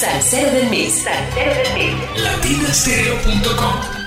Salsero del Mix. Salsero del Mix. Latinastereo.com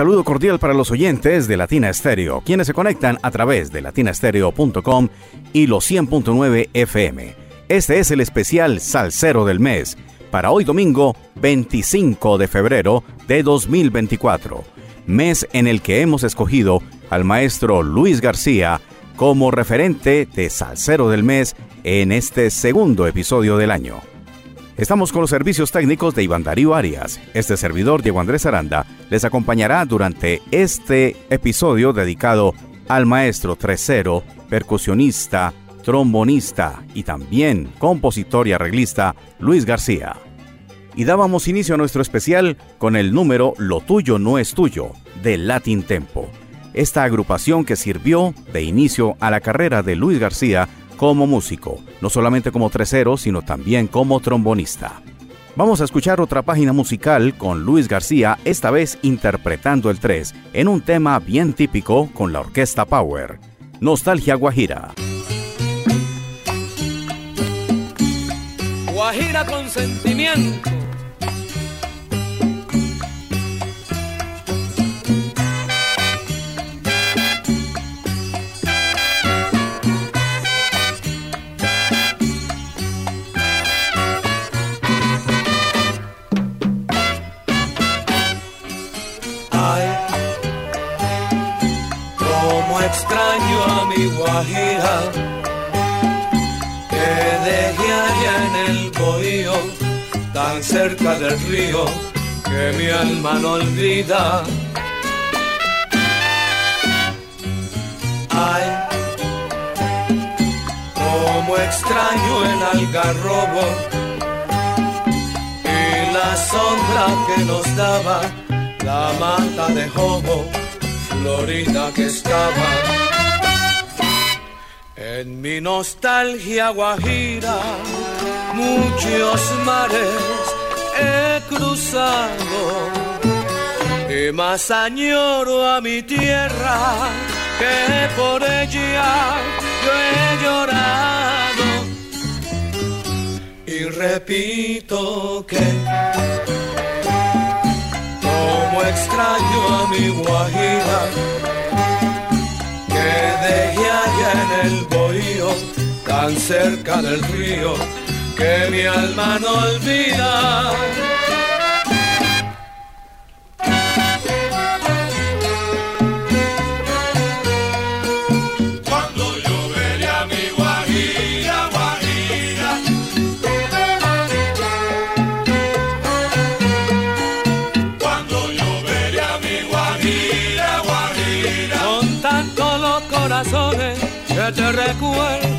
saludo cordial para los oyentes de Latina Estéreo, quienes se conectan a través de latinastereo.com y los 100.9 FM. Este es el especial Salcero del Mes, para hoy domingo 25 de febrero de 2024, mes en el que hemos escogido al maestro Luis García como referente de Salcero del Mes en este segundo episodio del año. Estamos con los servicios técnicos de Iván Darío Arias. Este servidor, Diego Andrés Aranda, les acompañará durante este episodio dedicado al maestro tresero, percusionista, trombonista y también compositor y arreglista Luis García. Y dábamos inicio a nuestro especial con el número Lo tuyo no es tuyo, de Latin Tempo. Esta agrupación que sirvió de inicio a la carrera de Luis García como músico, no solamente como tresero, sino también como trombonista. Vamos a escuchar otra página musical con Luis García, esta vez interpretando el 3, en un tema bien típico con la orquesta Power, Nostalgia Guajira. Guajira con sentimiento que dejé allá en el bohío, tan cerca del río que mi alma no olvida. Ay, como extraño el algarrobo y la sombra que nos daba la mata de jobo florida que estaba en mi nostalgia guajira, muchos mares he cruzado y más añoro a mi tierra que por ella yo he llorado. Y repito que como extraño a mi guajira, dejé allá en el bohío, tan cerca del río, que mi alma no olvida. Te recuerdan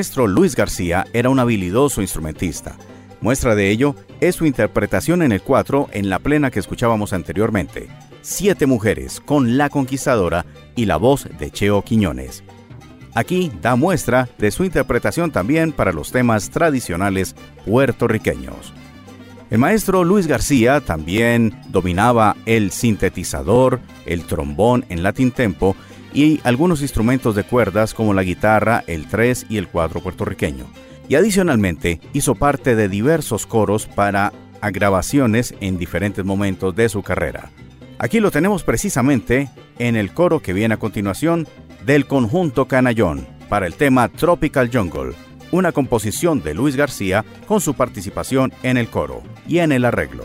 maestro Luis García era un habilidoso instrumentista. Muestra de ello es su interpretación en el 4 en la plena que escuchábamos anteriormente. Siete mujeres con La Conquistadora y la voz de Cheo Quiñones. Aquí da muestra de su interpretación también para los temas tradicionales puertorriqueños. El maestro Luis García también dominaba el sintetizador, el trombón en Latin Tempo y algunos instrumentos de cuerdas como la guitarra, el 3 y el 4 puertorriqueño. Y adicionalmente hizo parte de diversos coros para grabaciones en diferentes momentos de su carrera. Aquí lo tenemos precisamente en el coro que viene a continuación del conjunto Canallón para el tema Tropical Jungle, una composición de Luis García con su participación en el coro y en el arreglo.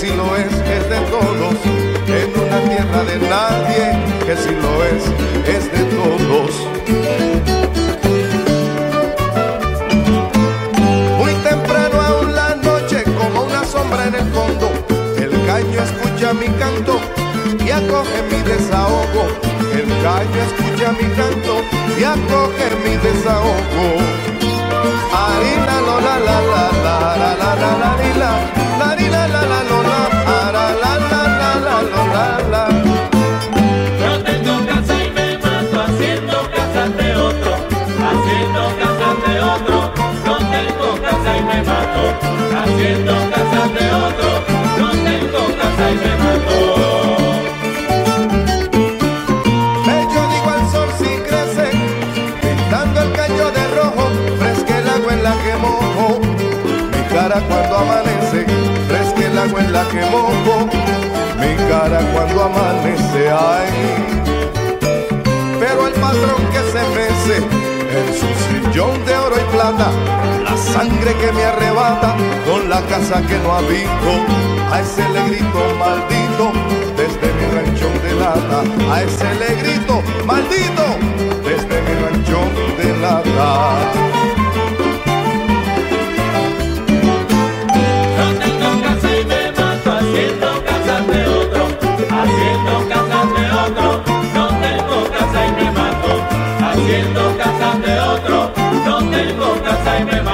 si lo es es de todos, en una tierra de nadie, que si lo es es de todos. Muy temprano aún la noche, como una sombra en el fondo, el caño escucha mi canto y acoge mi desahogo. El gallo escucha mi canto y acoge mi desahogo. No tengo casa y me mato, haciendo casa de otro, haciendo casa de otro. No tengo casa y me mato, haciendo casa de otro. No tengo casa y me mato. Pues yo digo al sol si crece, pintando el caño de rojo, fresque el agua en la que mojo, mi cara cuando amanece del agua en la que mojo mi cara cuando amanece, ay. Pero el patrón que se mece en su sillón de oro y plata, la sangre que me arrebata con la casa que no habito, a ese le grito maldito desde mi ranchón de lata, a ese le grito maldito desde mi ranchón de lata. haciendo casas de otro, no tengo casa y me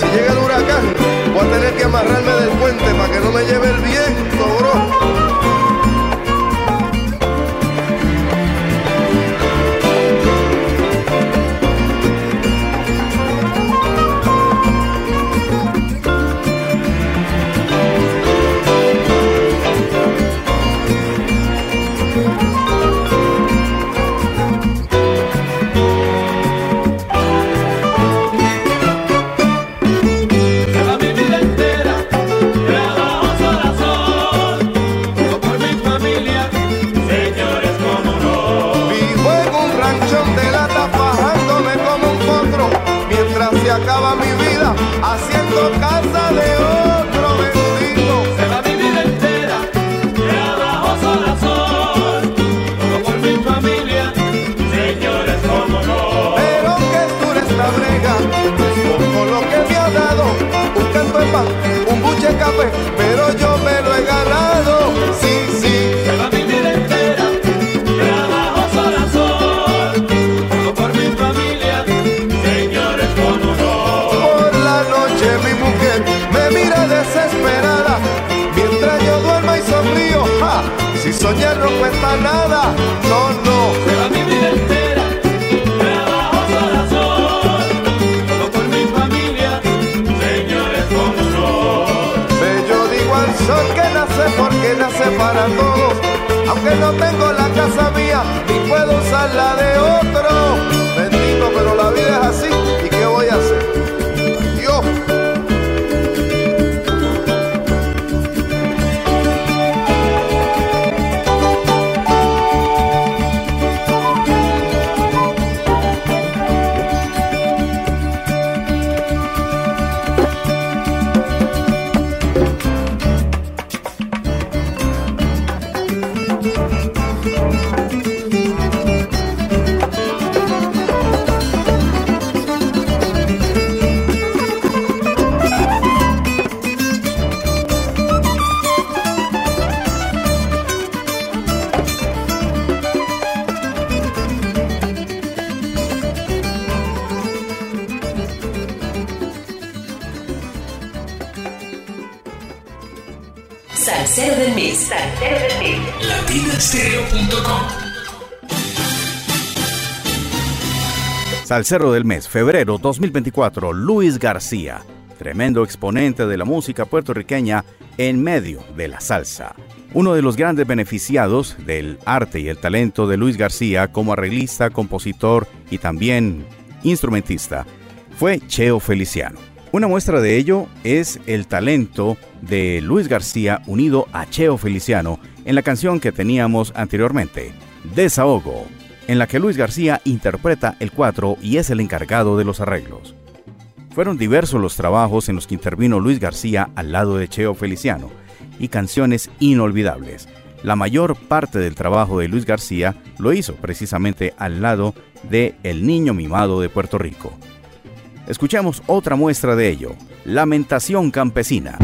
Si llega el huracán, voy a tener que amarrarme del puente para que no me lleve el viento, bro. Pero yo me lo he ganado, sí, sí. Se mi vida entera, trabajo sol a sol, hago por mi familia, señores con honor. Por la noche mi mujer me mira desesperada, mientras yo duerma y sonrío, ja, si soñé no cuesta nada. para todos. Aunque no tengo la casa mía, ni puedo usar la de otro. Bendito, pero la vida es así Salsero del mes, febrero 2024, Luis García, tremendo exponente de la música puertorriqueña en medio de la salsa. Uno de los grandes beneficiados del arte y el talento de Luis García como arreglista, compositor y también instrumentista fue Cheo Feliciano. Una muestra de ello es el talento de Luis García unido a Cheo Feliciano en la canción que teníamos anteriormente, Desahogo, en la que Luis García interpreta el cuatro y es el encargado de los arreglos. Fueron diversos los trabajos en los que intervino Luis García al lado de Cheo Feliciano, y canciones inolvidables. La mayor parte del trabajo de Luis García lo hizo precisamente al lado de El Niño Mimado de Puerto Rico. Escuchamos otra muestra de ello, Lamentación Campesina.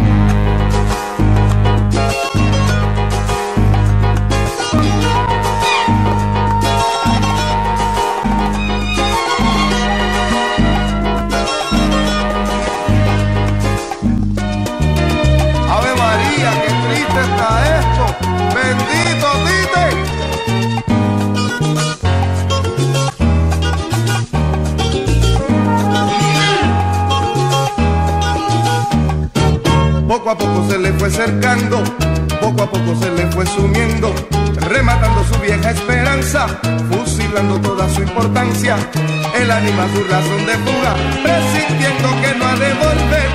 Poco se le fue cercando, poco a poco se le fue sumiendo, rematando su vieja esperanza, fusilando toda su importancia. Él anima su razón de fuga, presintiendo que no ha de volver.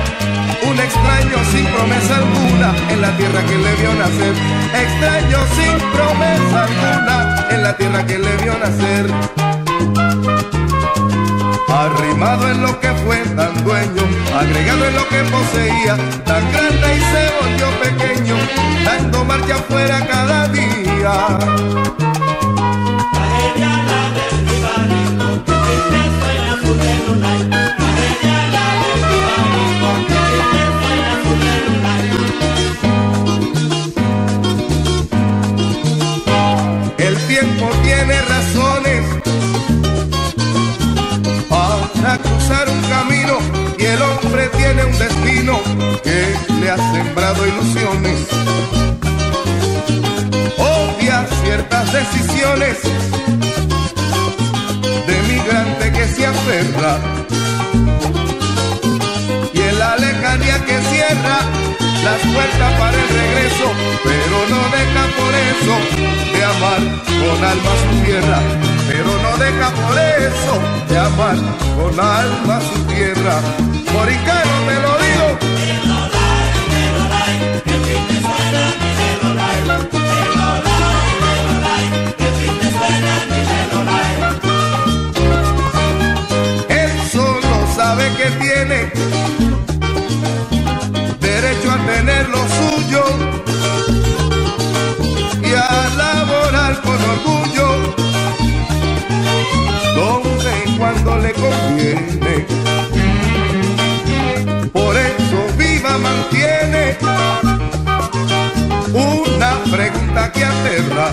Un extraño sin promesa alguna en la tierra que le vio nacer. Extraño sin promesa alguna en la tierra que le vio nacer arrimado en lo que fue tan dueño, agregado en lo que poseía, tan grande y se volvió pequeño, dando marcha afuera cada día. El tiempo tiene razones cruzar un camino y el hombre tiene un destino que le ha sembrado ilusiones. Obvia ciertas decisiones de migrante que se aferra las puertas para el regreso, pero no deja por eso de amar con alma su tierra, pero no deja por eso de amar con alma su tierra. Moricano te lo digo. Él solo sabe que tiene a tener lo suyo y a laborar con orgullo donde y cuando le conviene. Por eso viva mantiene una pregunta que aterra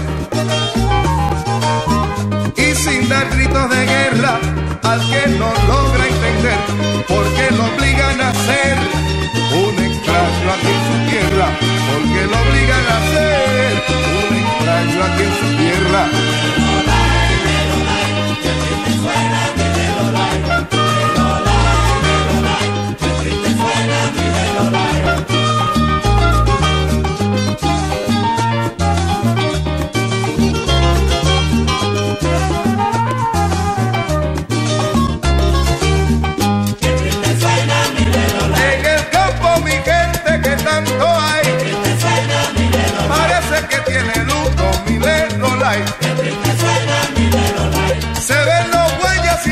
y sin dar gritos de guerra al que no logra entender porque lo obligan a un extraño aquí en su tierra, porque lo obligan a ser un extraño aquí en su tierra.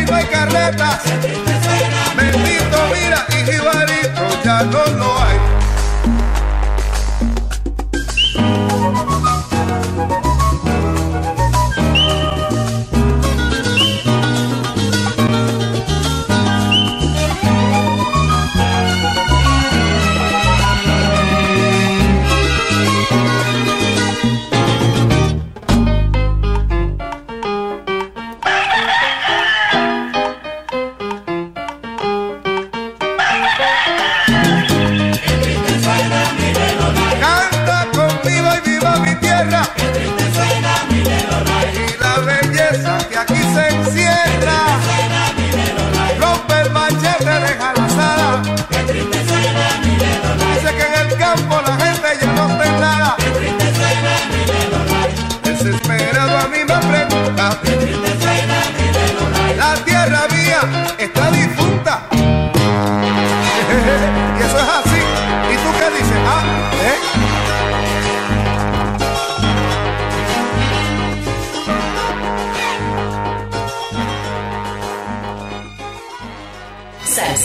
No hay carretas Bendito mira y jibarito ya no lo hay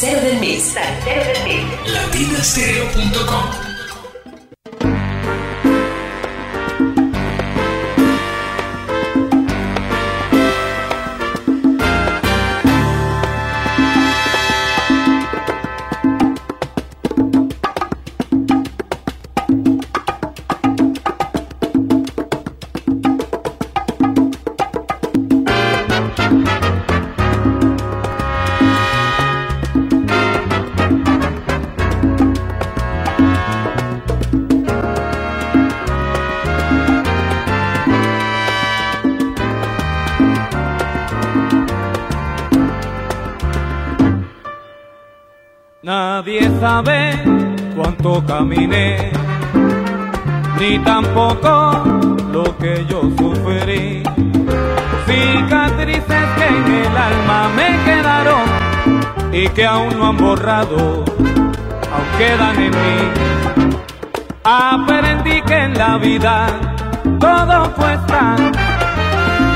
Salsero del mes. Salsero del mes. latinastereo.com Nadie sabe cuánto caminé, ni tampoco lo que yo sufrí. Cicatrices que en el alma me quedaron y que aún no han borrado, aún quedan en mí. Aprendí que en la vida todo cuesta,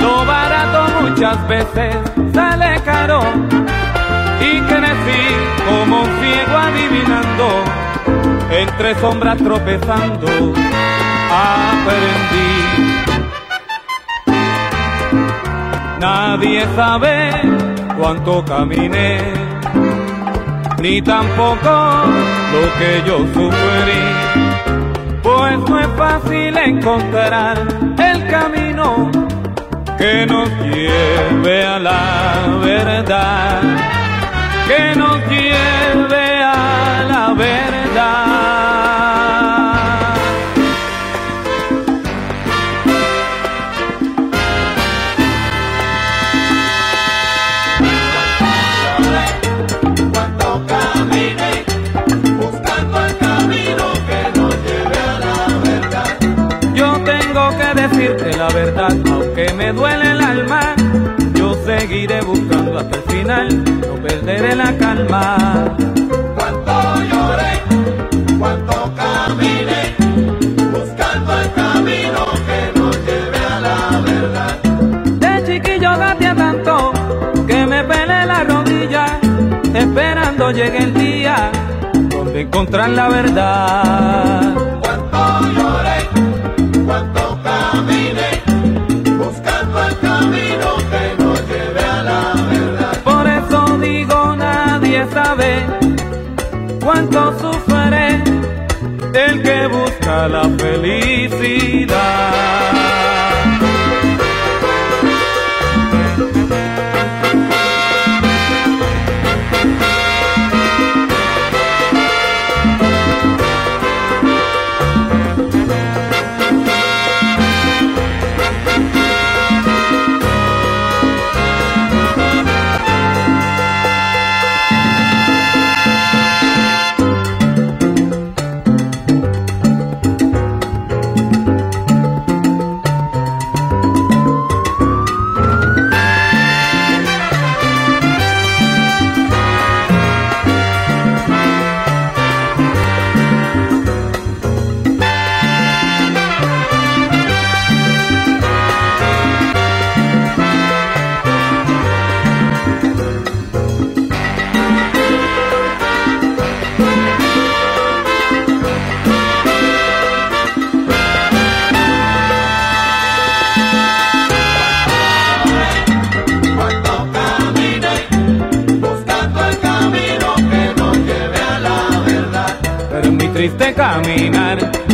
lo barato muchas veces sale caro y crecí como un ciego adivinando, entre sombras tropezando, aprendí. Nadie sabe cuánto caminé, ni tampoco lo que yo sufrí, pues no es fácil encontrar el camino que nos lleve a la verdad que nos lleve verdad. Cuánto caminé buscando el camino que nos lleve a la verdad. Yo tengo que decirte la verdad, aunque me duele el alma, yo seguiré buscando hasta el final, no perderé la calma. Cuánto caminé buscando el camino que nos lleve a la verdad. De chiquillo gatea tanto que me pelé la rodilla, esperando llegue el día donde encontrar la verdad. Cuánto lloré, cuánto caminé buscando el camino que nos lleve a la verdad. Por eso digo nadie sabe cuánto busca la felicidad.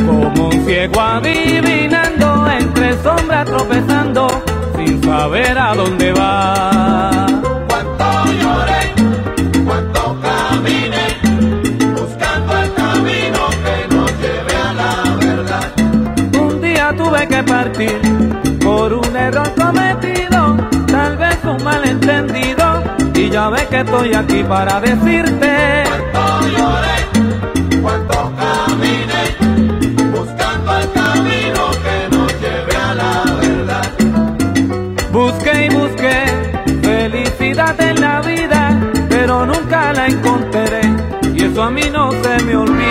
como un ciego adivinando, entre sombras tropezando, sin saber a dónde va. Cuánto lloré, cuánto caminé, buscando el camino que nos lleve a la verdad. Un día tuve que partir por un error cometido, tal vez un malentendido, y ya ves que estoy aquí para decirte. A mí no se me olvida.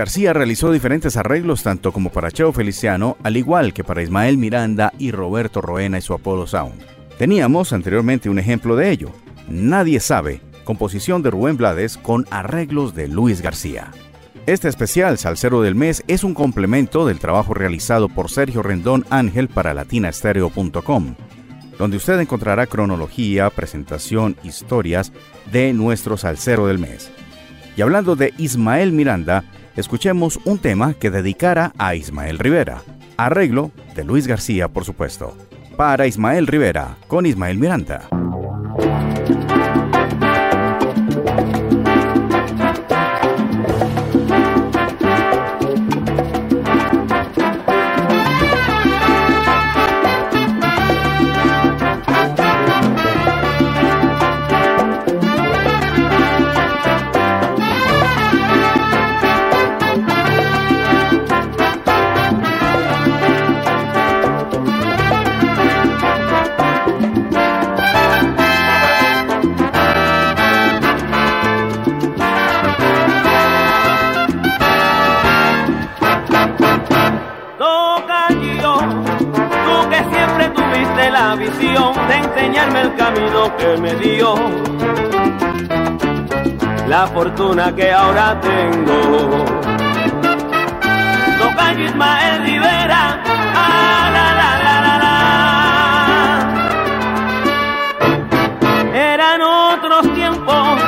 García realizó diferentes arreglos tanto como para Cheo Feliciano, al igual que para Ismael Miranda y Roberto Roena y su Apollo Sound. Teníamos anteriormente un ejemplo de ello. Nadie sabe, composición de Rubén Blades con arreglos de Luis García. Este especial Salcero del Mes es un complemento del trabajo realizado por Sergio Rendón Ángel para latinastereo.com, donde usted encontrará cronología, presentación, historias de nuestro Salcero del Mes. Y hablando de Ismael Miranda, escuchemos un tema que dedicara a Ismael Rivera. Arreglo de Luis García, por supuesto. Para Ismael Rivera, con Ismael Miranda. Camino que me dio. La fortuna que ahora tengo. Toca Ismael Rivera. Ah, la, la, la, la, la. Eran otros tiempos,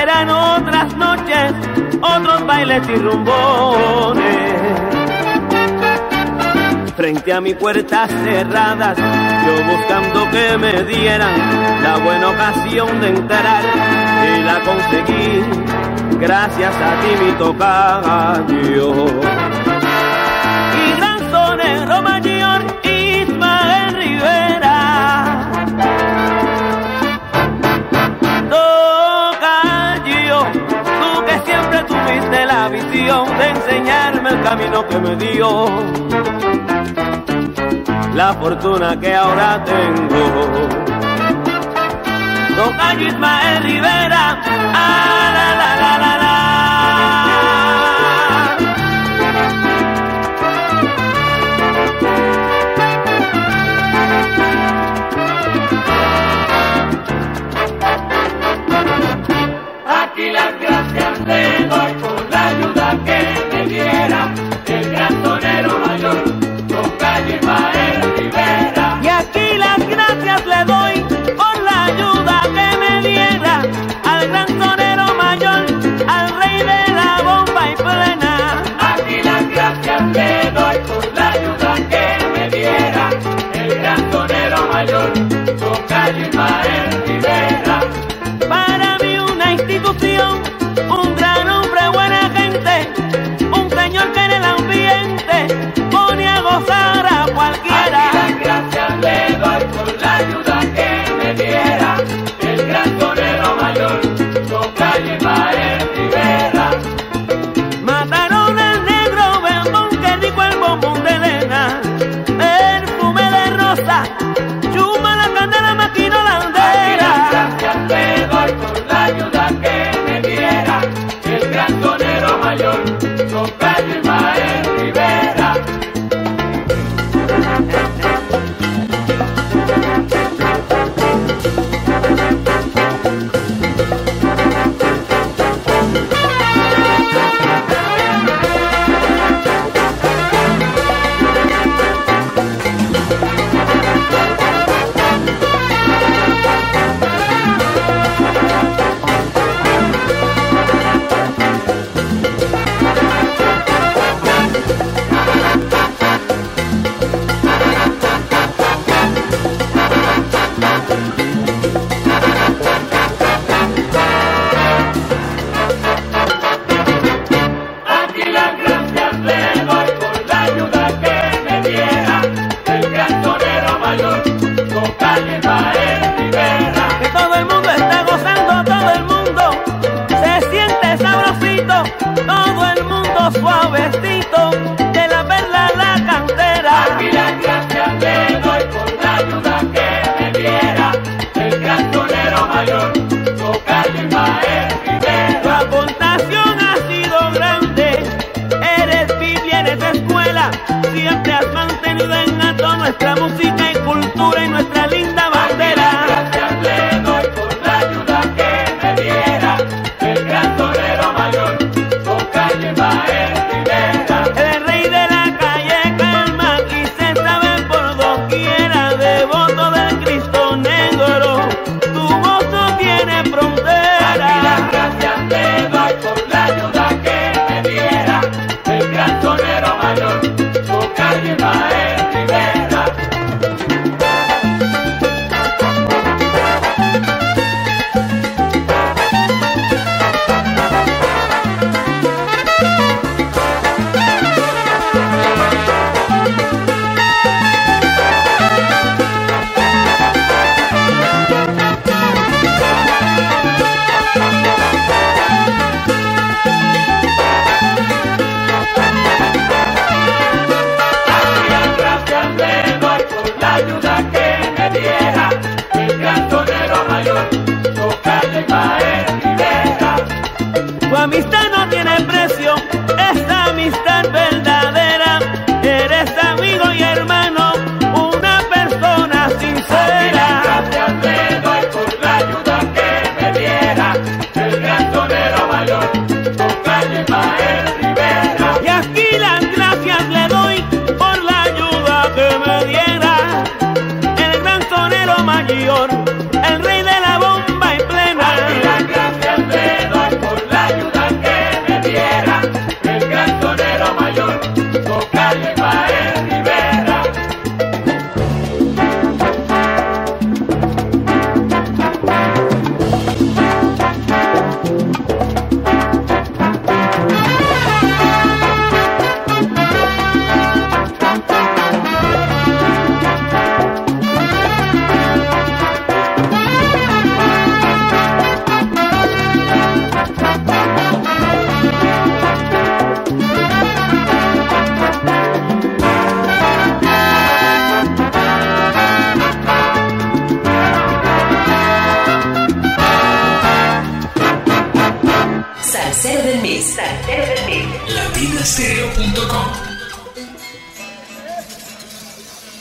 eran otras noches, otros bailes y rumbones frente a mi puerta cerradas, yo buscando que me dieran la buena ocasión de entrar y la conseguí, gracias a ti mi tocayo. Y gran sonero mayor, Ismael Rivera. Tú que siempre tuviste la visión de enseñarme el camino que me dio la fortuna que ahora tengo. Don Ismael Rivera, ah, la, la, la, la, la. Para mí una institución,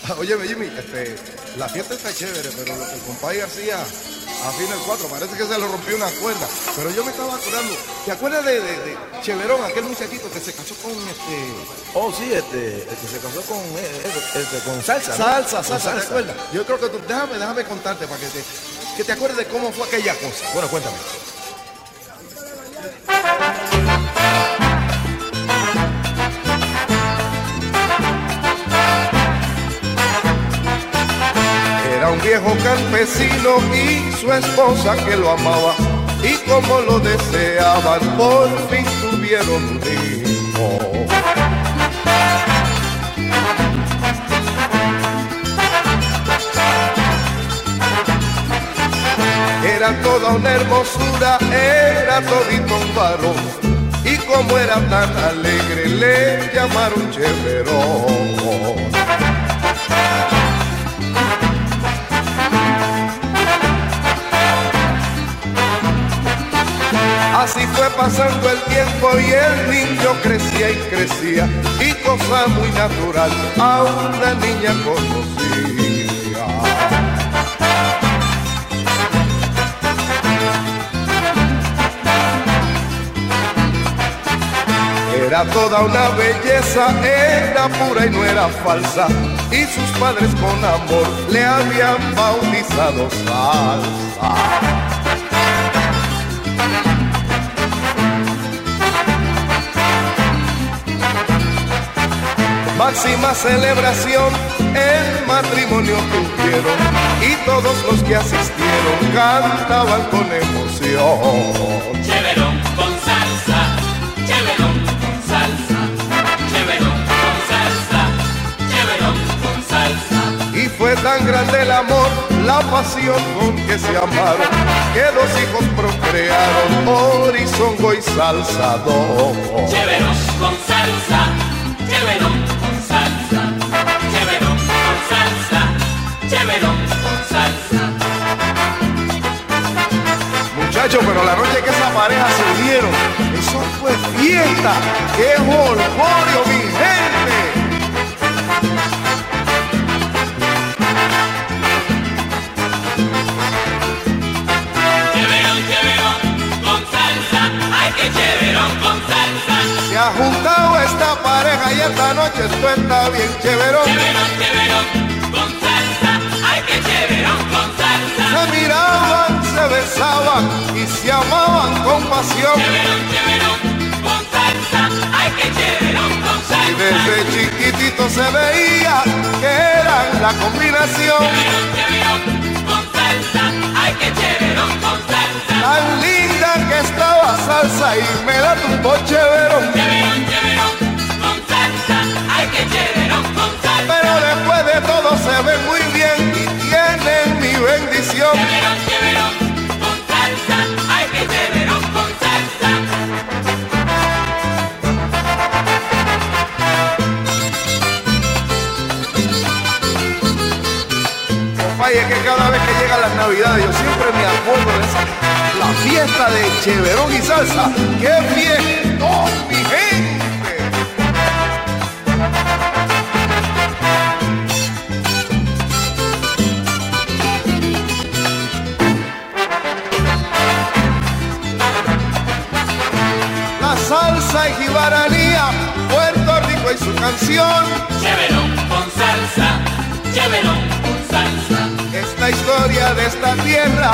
Ah, Óyeme, Jimmy, este, la fiesta está chévere, pero lo que el compadre García afina el 4, parece que se le rompió una cuerda. Pero yo me estaba acordando, ¿te acuerdas de, de, de Cheverón, aquel muchachito que se casó con este. Oh, sí, este, el que se casó con, eh, este, con salsa. ¿no? Salsa, Con salsa, ¿te acuerdas? Yo creo que tú, déjame, déjame contarte para que te, que te acuerdes de cómo fue aquella cosa. Bueno, cuéntame. Un viejo campesino y su esposa que lo amaba y como lo deseaban por fin tuvieron un hijo. Era toda una hermosura, era todito un varón y como era tan alegre le llamaron Cheverón. Así fue pasando el tiempo y el niño crecía y crecía y cosa muy natural a una niña conocía. Era toda una belleza, era pura y no era falsa y sus padres con amor le habían bautizado salsa. Máxima celebración el matrimonio tuvieron y todos los que asistieron cantaban con emoción. Cheverón con salsa, cheverón con salsa, cheverón con salsa, cheverón con salsa. Y fue tan grande el amor, la pasión con que se amaron, que los hijos procrearon, horizongo y salsa dos. Chéveros con salsa, chéveros chéveros con salsa. Muchachos, pero la noche que esa pareja se dieron, eso fue fiesta, qué jolgorio, mi gente. Chéverón, chéverón con salsa, ay que chéverón con salsa. Se ha juntado esta pareja y esta noche esto está bien chéverón. Chéverón, chéverón Se miraban, se besaban y se amaban con pasión. Chéverón, chéverón con salsa, ay que chéverón con salsa. Y desde chiquitito se veía que eran la combinación. Chéverón, chéverón con salsa, ay que chéverón con salsa. Tan linda que estaba salsa y me da tu chéverón. Chéverón, chéverón con salsa, ay que chéverón con salsa. Pero después de todo se ven muy salsa. Compadre, es que cada vez que llegan las navidades yo siempre me acuerdo de esa la fiesta de Cheverón y salsa. ¡Qué fiesta, y su canción. Chéverón con salsa, chéverón con salsa. Esta historia de esta tierra,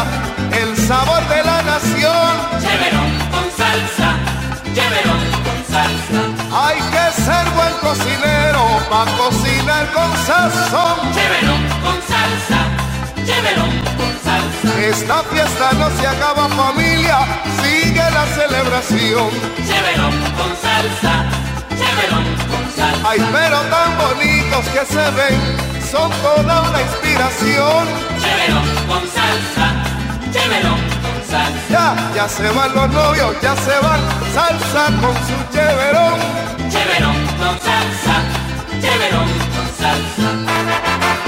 el sabor de la nación. Chéverón con salsa, chéverón con salsa. Hay que ser buen cocinero para cocinar con sazón. Chéverón con salsa, chéverón con salsa. Esta fiesta no se acaba familia, sigue la celebración. Chéverón con salsa, con salsa. Ay, pero tan bonitos que se ven, son toda una inspiración. Chéverón con salsa, chéverón con salsa. Ya, ya se van los novios, ya se van, salsa con su. Chéverón con salsa, chéverón con salsa.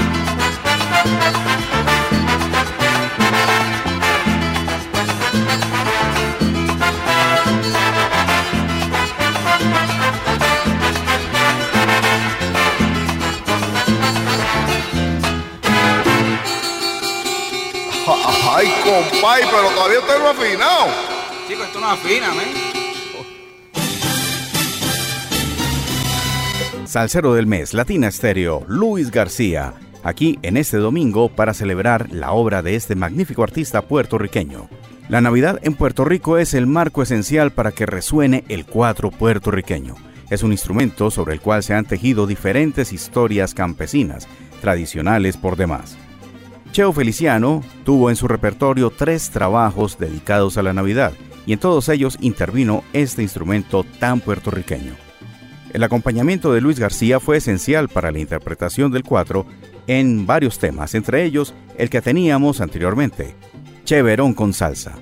Ay, compay, pero todavía usted no ha afinado. Chico, esto no afina, ¿eh? Salsero del mes, Latina Estéreo, Luis García, aquí en este domingo para celebrar la obra de este magnífico artista puertorriqueño. La Navidad en Puerto Rico es el marco esencial para que resuene el cuatro puertorriqueño. Es un instrumento sobre el cual se han tejido diferentes historias campesinas, tradicionales por demás. Cheo Feliciano tuvo en su repertorio tres trabajos dedicados a la Navidad y en todos ellos intervino este instrumento tan puertorriqueño. El acompañamiento de Luis García fue esencial para la interpretación del cuatro en varios temas, entre ellos el que teníamos anteriormente, Cheverón con salsa.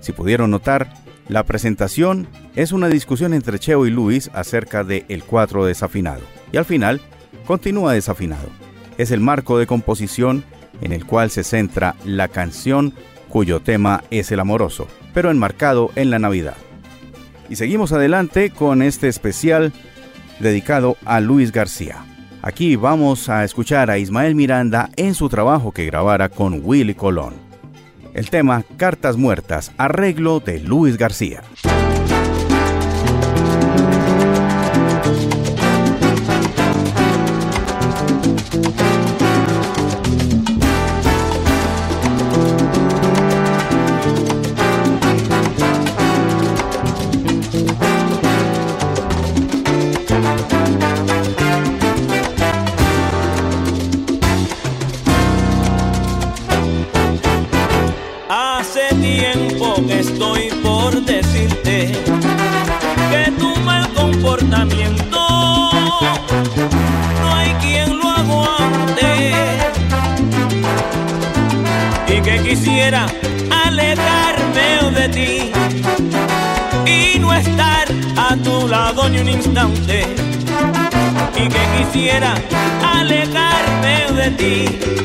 Si pudieron notar, la presentación es una discusión entre Cheo y Luis acerca de el cuatro desafinado, y al final continúa desafinado. Es el marco de composición en el cual se centra la canción cuyo tema es el amoroso, pero enmarcado en la Navidad. Y seguimos adelante con este especial dedicado a Luis García. Aquí vamos a escuchar a Ismael Miranda en su trabajo que grabara con Willy Colón. El tema Cartas Muertas, arreglo de Luis García. You.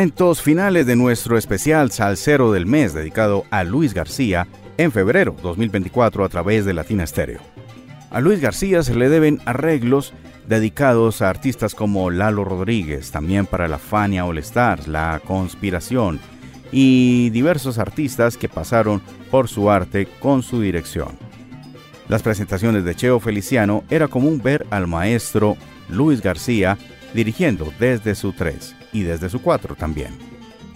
Momentos finales de nuestro especial Salsero del Mes dedicado a Luis García en febrero 2024 a través de Latina Stereo. A Luis García se le deben arreglos dedicados a artistas como Lalo Rodríguez, también para la Fania All Stars, La Conspiración y diversos artistas que pasaron por su arte con su dirección. Las presentaciones de Cheo Feliciano era común ver al maestro Luis García dirigiendo desde su 3 y desde su 4 también.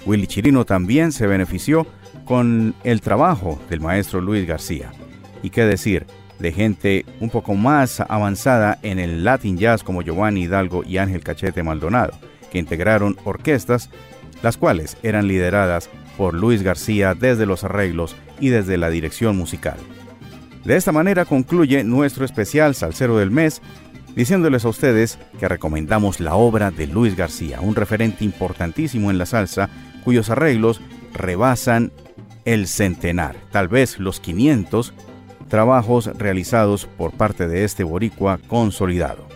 Willy Chirino también se benefició con el trabajo del maestro Luis García. Y qué decir, de gente un poco más avanzada en el Latin Jazz como Giovanni Hidalgo y Ángel Cachete Maldonado, que integraron orquestas, las cuales eran lideradas por Luis García desde los arreglos y desde la dirección musical. De esta manera concluye nuestro especial Salsero del Mes, diciéndoles a ustedes que recomendamos la obra de Luis García, un referente importantísimo en la salsa, cuyos arreglos rebasan el centenar, tal vez los 500 trabajos realizados por parte de este boricua consolidado.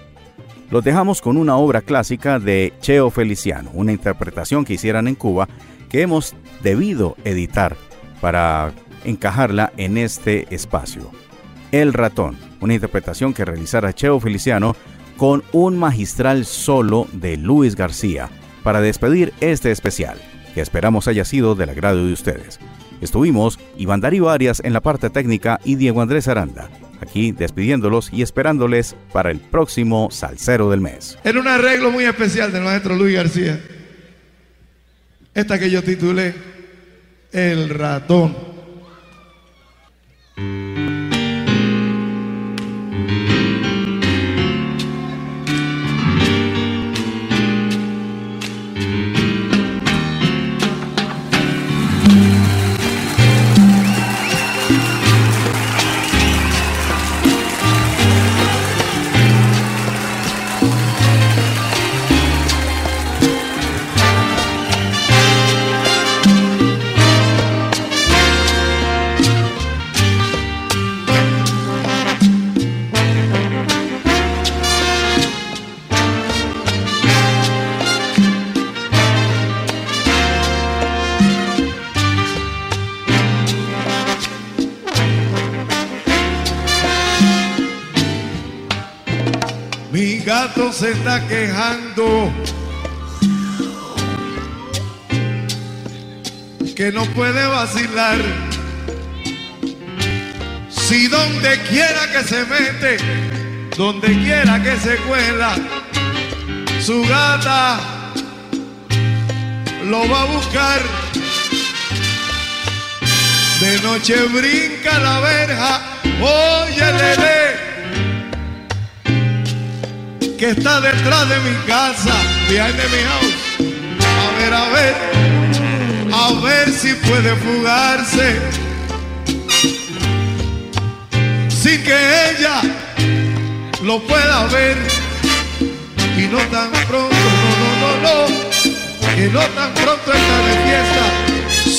Los dejamos con una obra clásica de Cheo Feliciano, una interpretación que hicieran en Cuba que hemos debido editar para encajarla en este espacio. El ratón, una interpretación que realizara Cheo Feliciano con un magistral solo de Luis García para despedir este especial, que esperamos haya sido del agrado de ustedes. Estuvimos Iván Darío Arias en la parte técnica y Diego Andrés Aranda, aquí despidiéndolos y esperándoles para el próximo Salsero del Mes. Era un arreglo muy especial del maestro Luis García. Esta que yo titulé El ratón. Se está quejando que no puede vacilar. Si donde quiera que se mete, donde quiera que se cuela, su gata lo va a buscar. De noche brinca la verja, oye, lele que está detrás de mi casa, behind mi house. A ver, a ver, a ver si puede fugarse. Sin que ella lo pueda ver. Y no tan pronto, no, no, no, no. Y no tan pronto está de fiesta.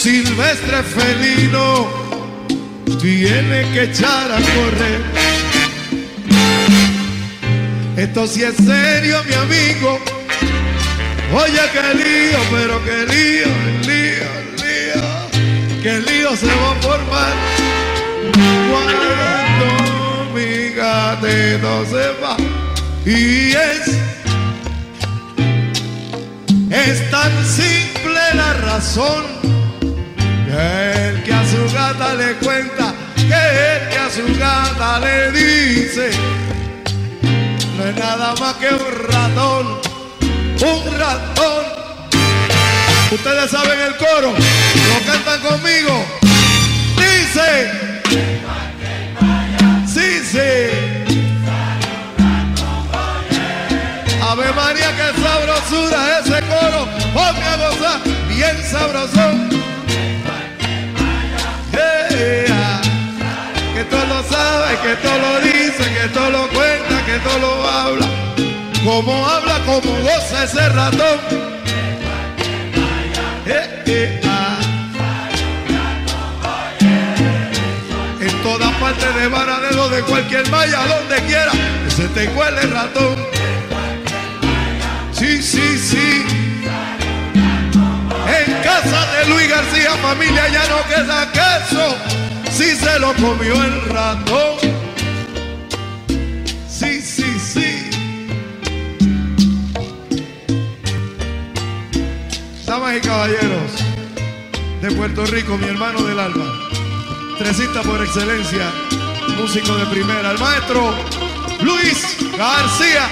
Silvestre felino tiene que echar a correr. Esto sí es serio, mi amigo. Oye, qué lío, pero qué lío, lío, lío. Qué lío se va a formar cuando mi gatito se va. Y es, es tan simple la razón que el que a su gata le cuenta, que el que a su gata le dice no es nada más que un ratón, un ratón. Ustedes saben el coro, lo cantan conmigo. Dice, sí, sí. Ave María, qué sabrosura ese coro. Ponme a bien sabrosón. Como goza ese ratón. Eh, eh, ah. En todas partes de Varadero, de cualquier malla, donde quiera, que se te cuele el ratón. Sí, sí, sí. En casa de Luis García, familia, ya no queda queso. Si se lo comió el ratón. Y caballeros de Puerto Rico, mi hermano del alma, tresista por excelencia, músico de primera, el maestro Luis García.